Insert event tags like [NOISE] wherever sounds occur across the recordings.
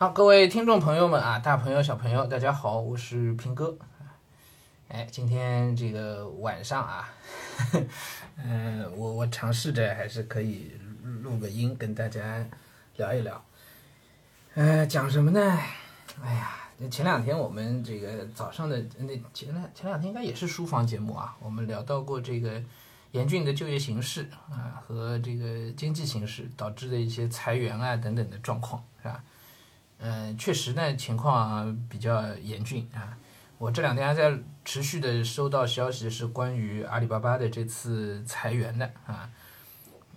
好，各位听众朋友们啊，大朋友小朋友，大家好，我是平哥。哎，今天这个晚上啊，嗯、我我尝试着还是可以录个音跟大家聊一聊。呃，讲什么呢？哎呀，那前两天我们这个早上的那前两前两天应该也是书房节目啊，我们聊到过这个严峻的就业形势啊和这个经济形势导致的一些裁员啊等等的状况，是吧？嗯，确实呢，情况啊比较严峻啊。我这两天还在持续的收到消息，是关于阿里巴巴的这次裁员的啊。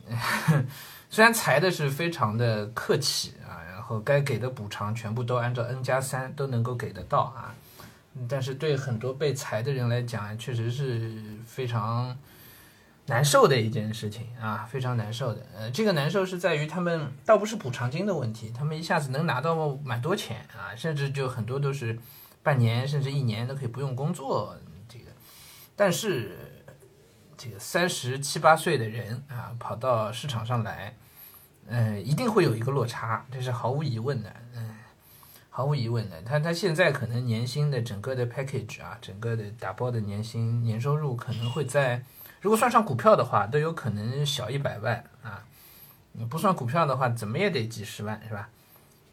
[LAUGHS] 虽然裁的是非常的客气啊，然后该给的补偿全部都按照 N 加三都能够给得到啊，但是对很多被裁的人来讲，确实是非常难受的一件事情啊，非常难受的。呃，这个难受是在于他们倒不是补偿金的问题，他们一下子能拿到蛮多钱啊，甚至就很多都是半年甚至一年都可以不用工作这个，但是这个三十七八岁的人啊，跑到市场上来，呃，一定会有一个落差，这是毫无疑问的，嗯。毫无疑问的，他他现在可能年薪的整个的 package 啊，整个的打包的年薪年收入可能会在，如果算上股票的话，都有可能小一百万啊。你不算股票的话，怎么也得几十万是吧？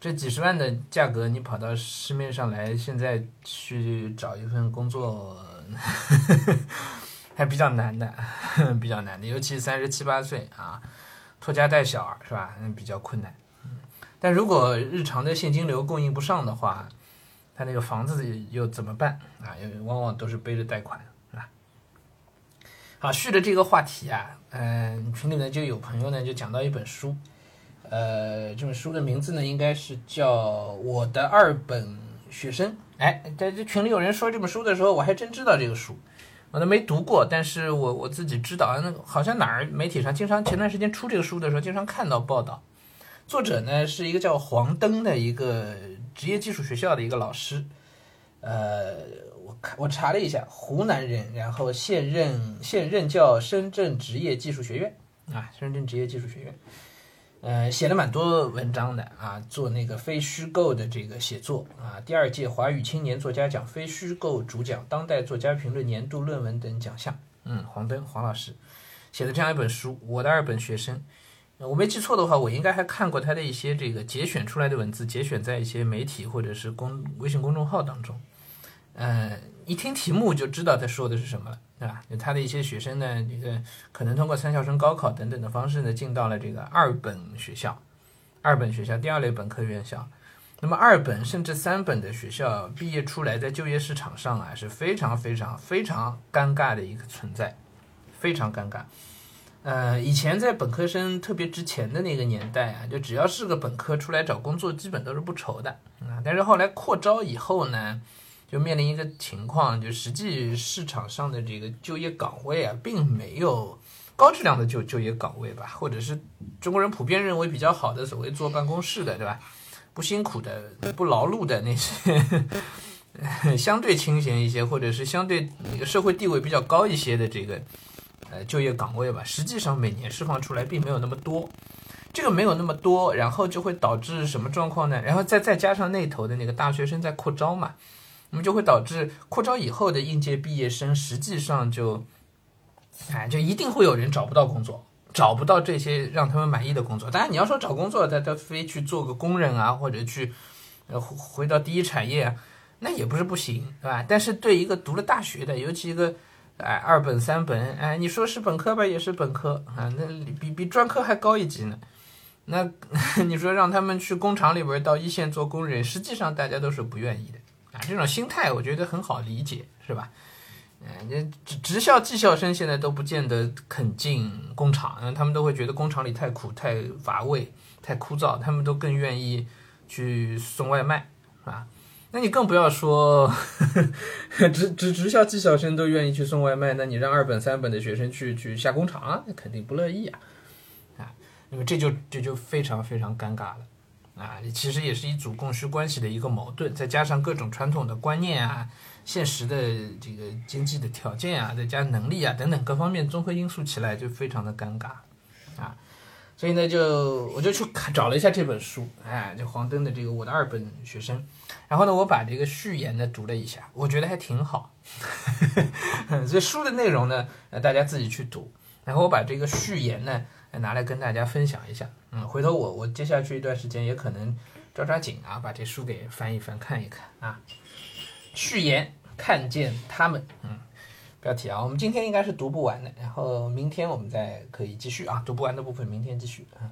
这几十万的价格，你跑到市面上来，现在去找一份工作，呵 [LAUGHS] 呵还比较难的，比较难的，尤其三十七八岁啊，拖家带小是吧？嗯，比较困难。但如果日常的现金流供应不上的话，他那个房子又怎么办啊？又往往都是背着贷款，好，续的这个话题啊，嗯、群里呢就有朋友呢就讲到一本书，呃，这本书的名字呢应该是叫《我的二本学生》。哎，在这群里有人说这本书的时候，我还真知道这个书，我都没读过，但是我我自己知道，那好像哪儿媒体上经常前段时间出这个书的时候，经常看到报道。作者呢是一个叫黄登的一个职业技术学校的一个老师，呃，我看我查了一下，湖南人，然后现任现任教深圳职业技术学院啊，深圳职业技术学院，呃，写了蛮多文章的啊，做那个非虚构的这个写作啊，第二届华语青年作家奖非虚构主讲、当代作家评论年度论文等奖项，嗯，黄登黄老师写的这样一本书《我的二本学生》。我没记错的话，我应该还看过他的一些这个节选出来的文字，节选在一些媒体或者是公微信公众号当中。呃，一听题目就知道他说的是什么了，对吧？他的一些学生呢，这个可能通过三校生高考等等的方式呢，进到了这个二本学校，二本学校第二类本科院校。那么二本甚至三本的学校毕业出来，在就业市场上啊是非常非常非常尴尬的一个存在，非常尴尬。呃，以前在本科生特别值钱的那个年代啊，就只要是个本科出来找工作，基本都是不愁的啊。但是后来扩招以后呢，就面临一个情况，就实际市场上的这个就业岗位啊，并没有高质量的就就业岗位吧，或者是中国人普遍认为比较好的所谓坐办公室的，对吧？不辛苦的、不劳碌的那些。[LAUGHS] 相对清闲一些，或者是相对那个社会地位比较高一些的这个呃就业岗位吧，实际上每年释放出来并没有那么多，这个没有那么多，然后就会导致什么状况呢？然后再再加上那头的那个大学生在扩招嘛，那么就会导致扩招以后的应届毕业生实际上就，哎，就一定会有人找不到工作，找不到这些让他们满意的工作。当然你要说找工作，他他非去做个工人啊，或者去呃回回到第一产业。那也不是不行，对吧？但是对一个读了大学的，尤其一个，哎，二本三本，哎，你说是本科吧，也是本科啊，那比比专科还高一级呢。那 [LAUGHS] 你说让他们去工厂里边到一线做工人，实际上大家都是不愿意的啊。这种心态我觉得很好理解，是吧？嗯，这职职校技校生现在都不见得肯进工厂，他们都会觉得工厂里太苦、太乏味、太枯燥，他们都更愿意去送外卖，是吧？那你更不要说 [LAUGHS] 职职职校技校生都愿意去送外卖，那你让二本三本的学生去去下工厂，那肯定不乐意啊，啊，那么这就这就非常非常尴尬了啊，其实也是一组供需关系的一个矛盾，再加上各种传统的观念啊、现实的这个经济的条件啊、再加能力啊等等各方面综合因素起来，就非常的尴尬啊。所以呢，就我就去看找了一下这本书，哎，就黄登的这个《我的二本学生》，然后呢，我把这个序言呢读了一下，我觉得还挺好。[LAUGHS] 所以书的内容呢，呃，大家自己去读。然后我把这个序言呢拿来跟大家分享一下。嗯，回头我我接下去一段时间也可能抓抓紧啊，把这书给翻一翻看一看啊。序言：看见他们。嗯。标题啊，我们今天应该是读不完的，然后明天我们再可以继续啊，读不完的部分明天继续啊。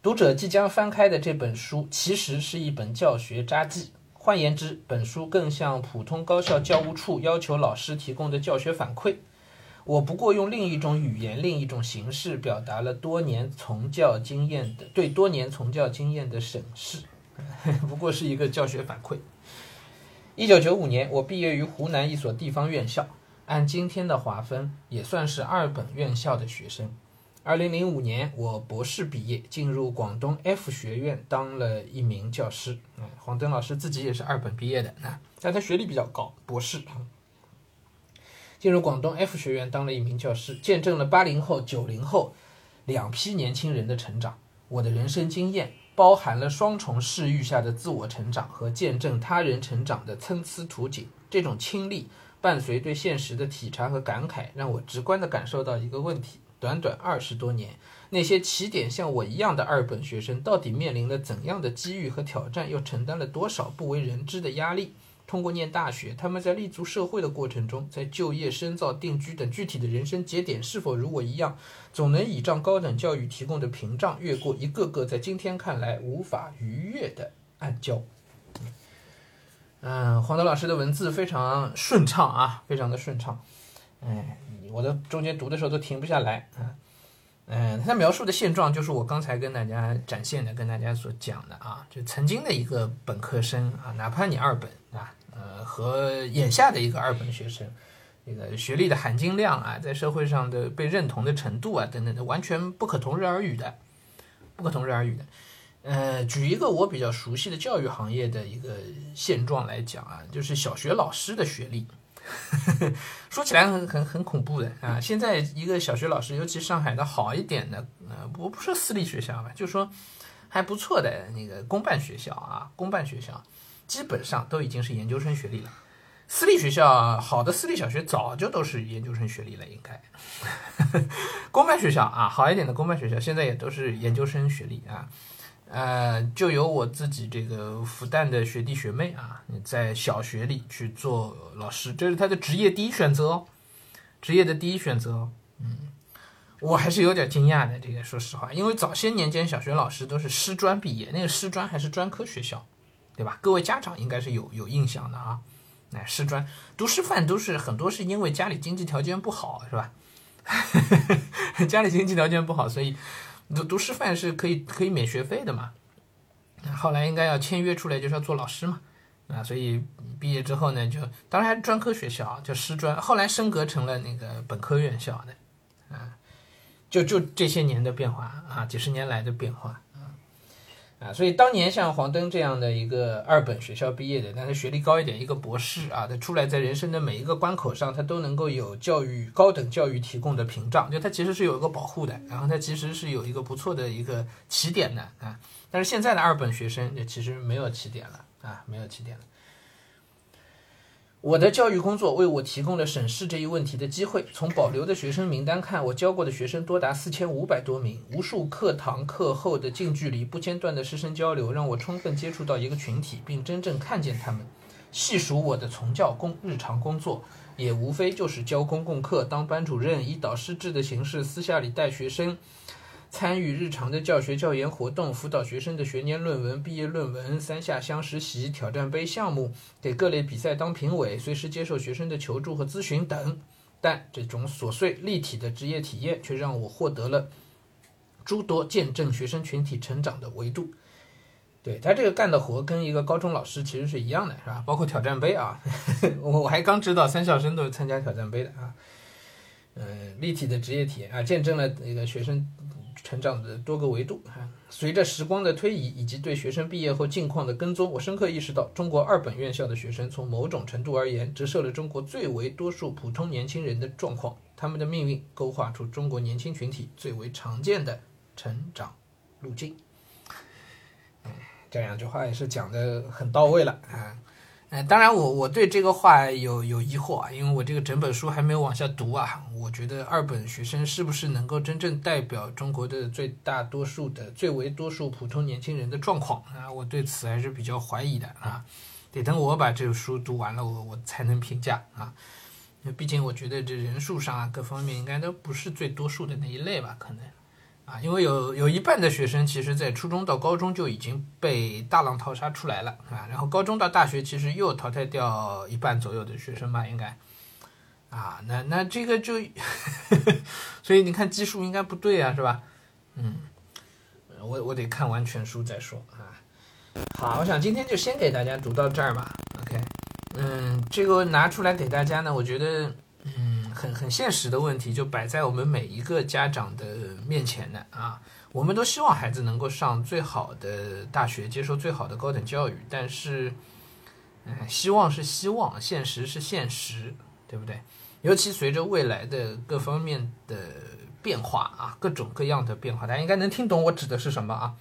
读者即将翻开的这本书其实是一本教学札记，换言之，本书更像普通高校教务处要求老师提供的教学反馈。我不过用另一种语言、另一种形式表达了多年从教经验的对多年从教经验的审视，[LAUGHS] 不过是一个教学反馈。一九九五年，我毕业于湖南一所地方院校，按今天的划分，也算是二本院校的学生。二零零五年，我博士毕业，进入广东 F 学院当了一名教师。嗯，黄登老师自己也是二本毕业的，那但他学历比较高，博士。进入广东 F 学院当了一名教师，见证了八零后、九零后两批年轻人的成长。我的人生经验。包含了双重视域下的自我成长和见证他人成长的参差图景。这种亲历伴随对现实的体察和感慨，让我直观地感受到一个问题：短短二十多年，那些起点像我一样的二本学生，到底面临了怎样的机遇和挑战，又承担了多少不为人知的压力？通过念大学，他们在立足社会的过程中，在就业、深造、定居等具体的人生节点，是否如我一样，总能倚仗高等教育提供的屏障，越过一个个在今天看来无法逾越的暗礁？嗯，黄德老师的文字非常顺畅啊，非常的顺畅。哎，我的中间读的时候都停不下来啊。嗯，他描述的现状就是我刚才跟大家展现的，跟大家所讲的啊，就曾经的一个本科生啊，哪怕你二本啊。呃，和眼下的一个二本学生，这个学历的含金量啊，在社会上的被认同的程度啊，等等的，完全不可同日而语的，不可同日而语的。呃，举一个我比较熟悉的教育行业的一个现状来讲啊，就是小学老师的学历，[LAUGHS] 说起来很很很恐怖的啊。现在一个小学老师，尤其上海的好一点的，呃，我不说私立学校吧，就说还不错的那个公办学校啊，公办学校。基本上都已经是研究生学历了，私立学校好的私立小学早就都是研究生学历了，应该。[LAUGHS] 公办学校啊，好一点的公办学校现在也都是研究生学历啊。呃，就由我自己这个复旦的学弟学妹啊，在小学里去做老师，这是他的职业第一选择哦，职业的第一选择。嗯，我还是有点惊讶的，这个说实话，因为早些年间小学老师都是师专毕业，那个师专还是专科学校。对吧？各位家长应该是有有印象的啊。哎，师专读师范都是很多是因为家里经济条件不好，是吧？[LAUGHS] 家里经济条件不好，所以读读师范是可以可以免学费的嘛。后来应该要签约出来就是要做老师嘛，啊，所以毕业之后呢，就当然还是专科学校就师专，后来升格成了那个本科院校的，啊，就就这些年的变化啊，几十年来的变化。啊，所以当年像黄登这样的一个二本学校毕业的，但是学历高一点，一个博士啊，他出来在人生的每一个关口上，他都能够有教育高等教育提供的屏障，就他其实是有一个保护的，然后他其实是有一个不错的一个起点的啊。但是现在的二本学生，就其实没有起点了啊，没有起点了。我的教育工作为我提供了审视这一问题的机会。从保留的学生名单看，我教过的学生多达四千五百多名。无数课堂课后的近距离、不间断的师生交流，让我充分接触到一个群体，并真正看见他们。细数我的从教工日常工作，也无非就是教公共课、当班主任，以导师制的形式私下里带学生。参与日常的教学教研活动，辅导学生的学年论文、毕业论文、三下乡实习、挑战杯项目，给各类比赛当评委，随时接受学生的求助和咨询等。但这种琐碎立体的职业体验，却让我获得了诸多见证学生群体成长的维度。对他这个干的活，跟一个高中老师其实是一样的，是吧？包括挑战杯啊，[LAUGHS] 我我还刚知道三校生都是参加挑战杯的啊。嗯，立体的职业体验啊，见证了那个学生。成长的多个维度啊，随着时光的推移以及对学生毕业后境况的跟踪，我深刻意识到，中国二本院校的学生从某种程度而言，折射了中国最为多数普通年轻人的状况。他们的命运勾画出中国年轻群体最为常见的成长路径。哎，这两句话也是讲的很到位了啊。哎，当然我我对这个话有有疑惑啊，因为我这个整本书还没有往下读啊。我觉得二本学生是不是能够真正代表中国的最大多数的最为多数普通年轻人的状况啊？我对此还是比较怀疑的啊。得等我把这个书读完了，我我才能评价啊。毕竟我觉得这人数上啊各方面应该都不是最多数的那一类吧，可能。啊，因为有有一半的学生，其实在初中到高中就已经被大浪淘沙出来了啊，然后高中到大学，其实又淘汰掉一半左右的学生吧，应该，啊，那那这个就，[LAUGHS] 所以你看基数应该不对啊，是吧？嗯，我我得看完全书再说啊。好，我想今天就先给大家读到这儿吧。OK，嗯，这个拿出来给大家呢，我觉得。嗯很很现实的问题就摆在我们每一个家长的面前的啊，我们都希望孩子能够上最好的大学，接受最好的高等教育，但是，嗯，希望是希望，现实是现实，对不对？尤其随着未来的各方面的变化啊，各种各样的变化，大家应该能听懂我指的是什么啊？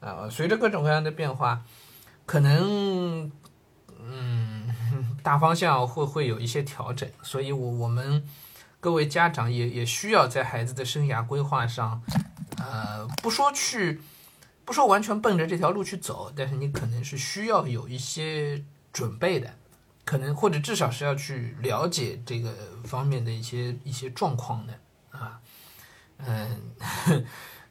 啊，随着各种各样的变化，可能，大方向会会有一些调整，所以，我我们各位家长也也需要在孩子的生涯规划上，呃，不说去，不说完全奔着这条路去走，但是你可能是需要有一些准备的，可能或者至少是要去了解这个方面的一些一些状况的啊，嗯。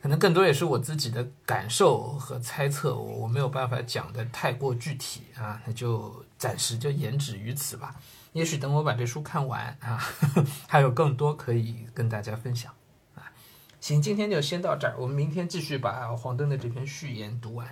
可能更多也是我自己的感受和猜测，我我没有办法讲的太过具体啊，那就暂时就言止于此吧。也许等我把这书看完啊，[LAUGHS] 还有更多可以跟大家分享啊。行，今天就先到这儿，我们明天继续把黄灯的这篇序言读完。